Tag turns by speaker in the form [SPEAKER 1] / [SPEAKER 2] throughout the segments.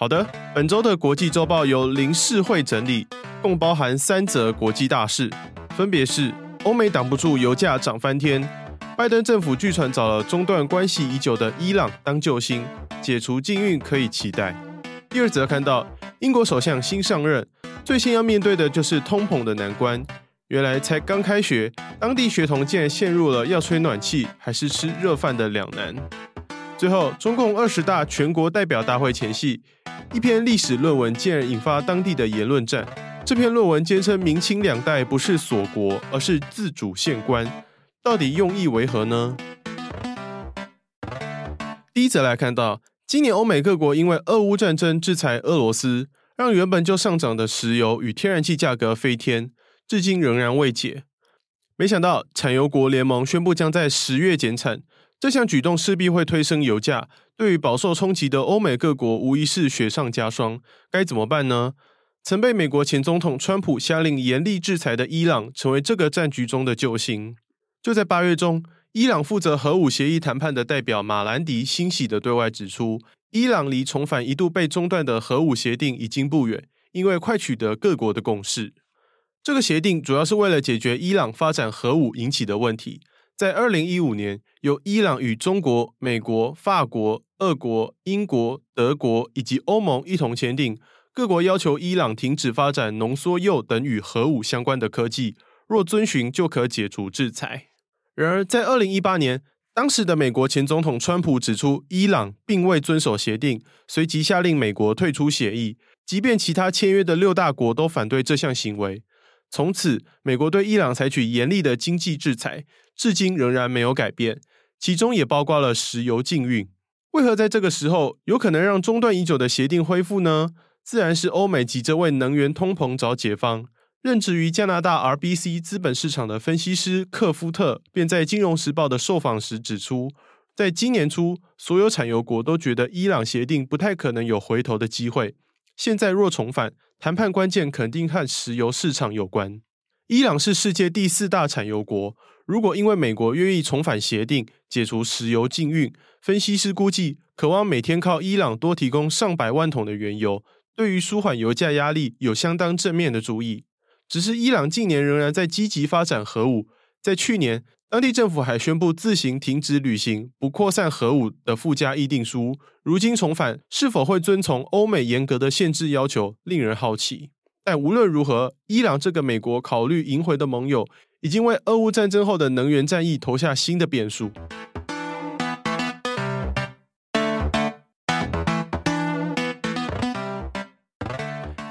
[SPEAKER 1] 好的，本周的国际周报由林世会整理，共包含三则国际大事，分别是：欧美挡不住油价涨翻天，拜登政府据传找了中断关系已久的伊朗当救星，解除禁运可以期待。第二则看到英国首相新上任，最先要面对的就是通膨的难关。原来才刚开学，当地学童竟然陷入了要吹暖气还是吃热饭的两难。最后，中共二十大全国代表大会前夕，一篇历史论文竟然引发当地的言论战。这篇论文坚称明清两代不是锁国，而是自主县官，到底用意为何呢？第一则来看到，今年欧美各国因为俄乌战争制裁俄罗斯，让原本就上涨的石油与天然气价格飞天，至今仍然未解。没想到产油国联盟宣布将在十月减产。这项举动势必会推升油价，对于饱受冲击的欧美各国无疑是雪上加霜。该怎么办呢？曾被美国前总统川普下令严厉制裁的伊朗，成为这个战局中的救星。就在八月中，伊朗负责核武协议谈判的代表马兰迪欣喜地对外指出，伊朗离重返一度被中断的核武协定已经不远，因为快取得各国的共识。这个协定主要是为了解决伊朗发展核武引起的问题。在二零一五年，由伊朗与中国、美国、法国、俄国、英国、德国以及欧盟一同签订，各国要求伊朗停止发展浓缩铀等与核武相关的科技，若遵循就可解除制裁。然而，在二零一八年，当时的美国前总统川普指出，伊朗并未遵守协定，随即下令美国退出协议，即便其他签约的六大国都反对这项行为。从此，美国对伊朗采取严厉的经济制裁。至今仍然没有改变，其中也包括了石油禁运。为何在这个时候有可能让中断已久的协定恢复呢？自然是欧美急着为能源通膨找解方。任职于加拿大 RBC 资本市场的分析师克夫特便在《金融时报》的受访时指出，在今年初，所有产油国都觉得伊朗协定不太可能有回头的机会。现在若重返，谈判关键肯定和石油市场有关。伊朗是世界第四大产油国。如果因为美国愿意重返协定，解除石油禁运，分析师估计，渴望每天靠伊朗多提供上百万桶的原油，对于舒缓油价压力有相当正面的注意。只是伊朗近年仍然在积极发展核武，在去年，当地政府还宣布自行停止履行不扩散核武的附加议定书。如今重返，是否会遵从欧美严格的限制要求，令人好奇。但无论如何，伊朗这个美国考虑迎回的盟友，已经为俄乌战争后的能源战役投下新的变数。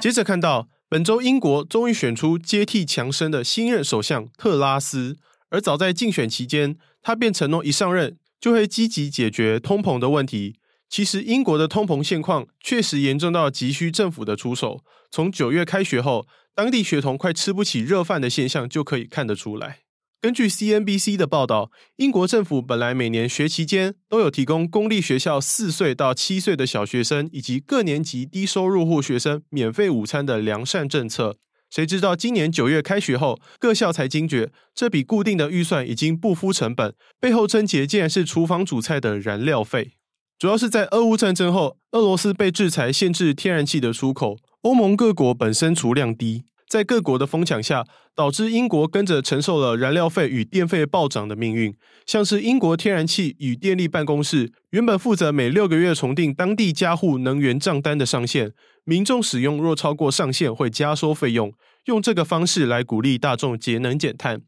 [SPEAKER 1] 接着看到，本周英国终于选出接替强生的新任首相特拉斯，而早在竞选期间，他便承诺一上任就会积极解决通膨的问题。其实，英国的通膨现况确实严重到急需政府的出手。从九月开学后，当地学童快吃不起热饭的现象就可以看得出来。根据 CNBC 的报道，英国政府本来每年学期间都有提供公立学校四岁到七岁的小学生以及各年级低收入户学生免费午餐的良善政策。谁知道今年九月开学后，各校才惊觉这笔固定的预算已经不敷成本，背后症结竟然是厨房煮菜的燃料费。主要是在俄乌战争后，俄罗斯被制裁限制天然气的出口。欧盟各国本身储量低，在各国的疯抢下，导致英国跟着承受了燃料费与电费暴涨的命运。像是英国天然气与电力办公室，原本负责每六个月重定当地家户能源账单的上限，民众使用若超过上限会加收费用，用这个方式来鼓励大众节能减碳。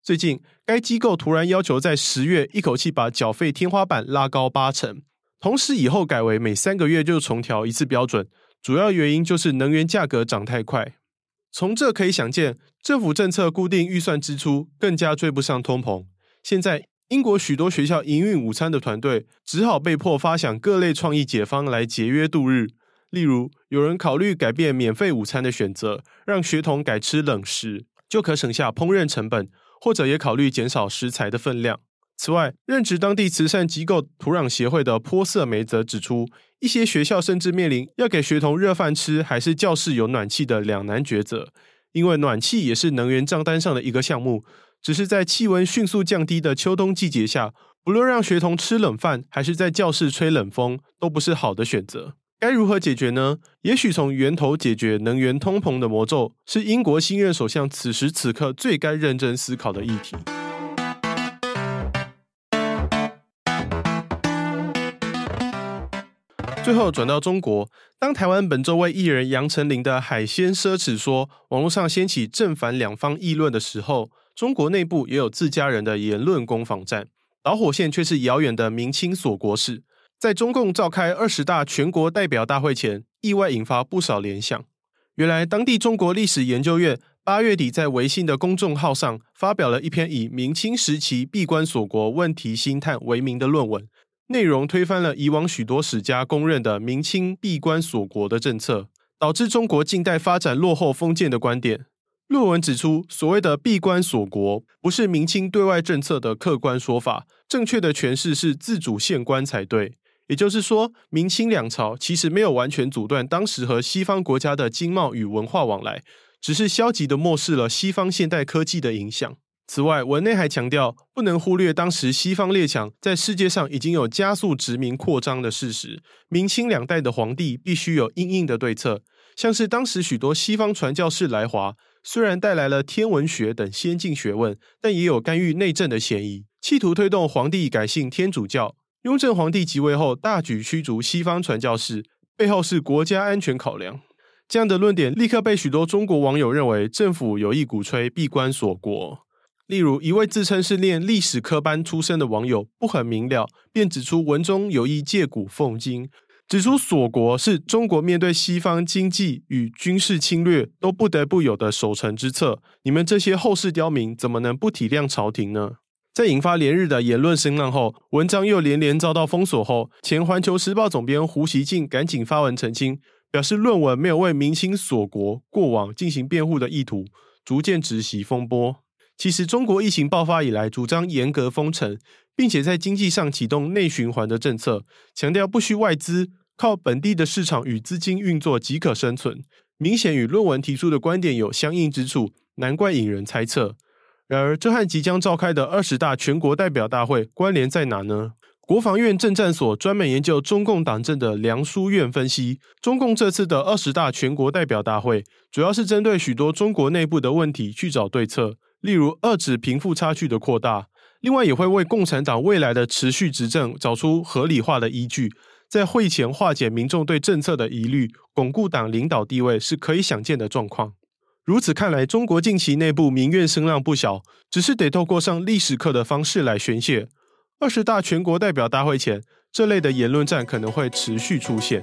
[SPEAKER 1] 最近，该机构突然要求在十月一口气把缴费天花板拉高八成，同时以后改为每三个月就重调一次标准。主要原因就是能源价格涨太快。从这可以想见，政府政策固定预算支出更加追不上通膨。现在，英国许多学校营运午餐的团队只好被迫发想各类创意解方来节约度日。例如，有人考虑改变免费午餐的选择，让学童改吃冷食，就可省下烹饪成本。或者也考虑减少食材的分量。此外，任职当地慈善机构土壤协会的波瑟梅则指出，一些学校甚至面临要给学童热饭吃，还是教室有暖气的两难抉择。因为暖气也是能源账单上的一个项目，只是在气温迅速降低的秋冬季节下，不论让学童吃冷饭，还是在教室吹冷风，都不是好的选择。该如何解决呢？也许从源头解决能源通膨的魔咒，是英国新任首相此时此刻最该认真思考的议题。最后转到中国，当台湾本周为艺人杨丞琳的海鲜奢侈说网络上掀起正反两方议论的时候，中国内部也有自家人的言论攻防战，导火线却是遥远的明清锁国事。在中共召开二十大全国代表大会前，意外引发不少联想。原来，当地中国历史研究院八月底在微信的公众号上发表了一篇以“明清时期闭关锁国问题兴叹”为名的论文，内容推翻了以往许多史家公认的明清闭关锁国的政策，导致中国近代发展落后封建的观点。论文指出，所谓的闭关锁国不是明清对外政策的客观说法，正确的诠释是自主限关才对。也就是说，明清两朝其实没有完全阻断当时和西方国家的经贸与文化往来，只是消极地漠视了西方现代科技的影响。此外，文内还强调，不能忽略当时西方列强在世界上已经有加速殖民扩张的事实。明清两代的皇帝必须有因应的对策，像是当时许多西方传教士来华，虽然带来了天文学等先进学问，但也有干预内政的嫌疑，企图推动皇帝改信天主教。雍正皇帝即位后，大举驱逐西方传教士，背后是国家安全考量。这样的论点立刻被许多中国网友认为政府有意鼓吹闭关锁国。例如，一位自称是念历史科班出身的网友不很明了，便指出文中有意借古讽今，指出锁国是中国面对西方经济与军事侵略都不得不有的守成之策。你们这些后世刁民怎么能不体谅朝廷呢？在引发连日的言论声浪后，文章又连连遭到封锁后，前《环球时报》总编胡锡进赶紧发文澄清，表示论文没有为明清锁国过往进行辩护的意图，逐渐止息风波。其实，中国疫情爆发以来，主张严格封城，并且在经济上启动内循环的政策，强调不需外资，靠本地的市场与资金运作即可生存，明显与论文提出的观点有相应之处，难怪引人猜测。然而，这和即将召开的二十大全国代表大会关联在哪呢？国防院政战所专门研究中共党政的梁书院分析，中共这次的二十大全国代表大会，主要是针对许多中国内部的问题去找对策，例如遏制贫富差距的扩大，另外也会为共产党未来的持续执政找出合理化的依据，在会前化解民众对政策的疑虑，巩固党领导地位是可以想见的状况。如此看来，中国近期内部民怨声浪不小，只是得透过上历史课的方式来宣泄。二十大全国代表大会前，这类的言论战可能会持续出现。